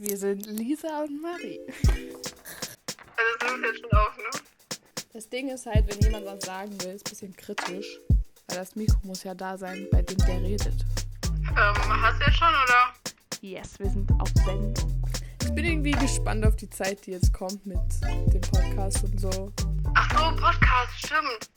Wir sind Lisa und Marie. Also das nimmt jetzt schon auf, ne? Das Ding ist halt, wenn jemand was sagen will, ist ein bisschen kritisch. Weil das Mikro muss ja da sein, bei dem der redet. Ähm, hast du jetzt schon, oder? Yes, wir sind auf Sendung. Ich bin irgendwie gespannt auf die Zeit, die jetzt kommt mit dem Podcast und so. Ach so, Podcast, stimmt.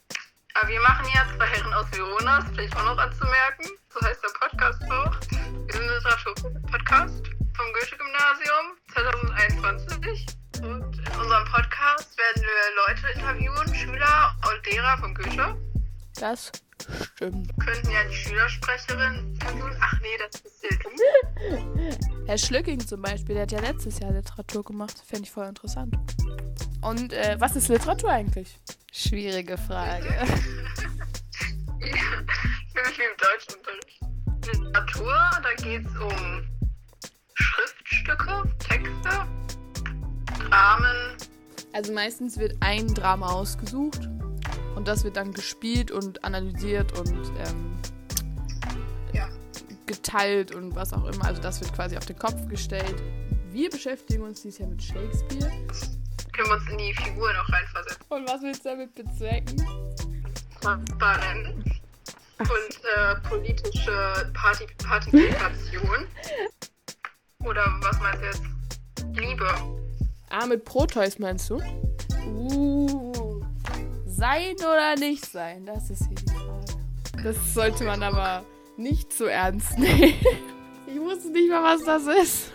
Aber wir machen ja zwei Herren aus Verona, vielleicht auch noch anzumerken. So heißt der Podcast auch. Wir sind Literatur-Podcast vom Goethe-Gymnasium 2021. Und in unserem Podcast werden wir Leute interviewen, Schüler und Lehrer von Goethe. Das stimmt. Könnten ja die Schülersprecherin interviewen. Ach nee, das ist ja Herr Schlücking zum Beispiel, der hat ja letztes Jahr Literatur gemacht. Fände ich voll interessant. Und äh, was ist Literatur eigentlich? Schwierige Frage. ja, für mich wie im Deutschunterricht. Literatur, da geht es um Also meistens wird ein Drama ausgesucht und das wird dann gespielt und analysiert und ähm, Ja. geteilt und was auch immer. Also das wird quasi auf den Kopf gestellt. Wir beschäftigen uns dieses Jahr mit Shakespeare. Können wir uns in die Figur noch reinversetzen. Und was willst du damit bezwecken? Transparenz und äh, politische Parti Partizipation. Ah, mit Proteus meinst du? Uh. Sein oder nicht sein? Das ist hier die Frage. Das sollte man aber nicht zu ernst nehmen. Ich wusste nicht mal, was das ist.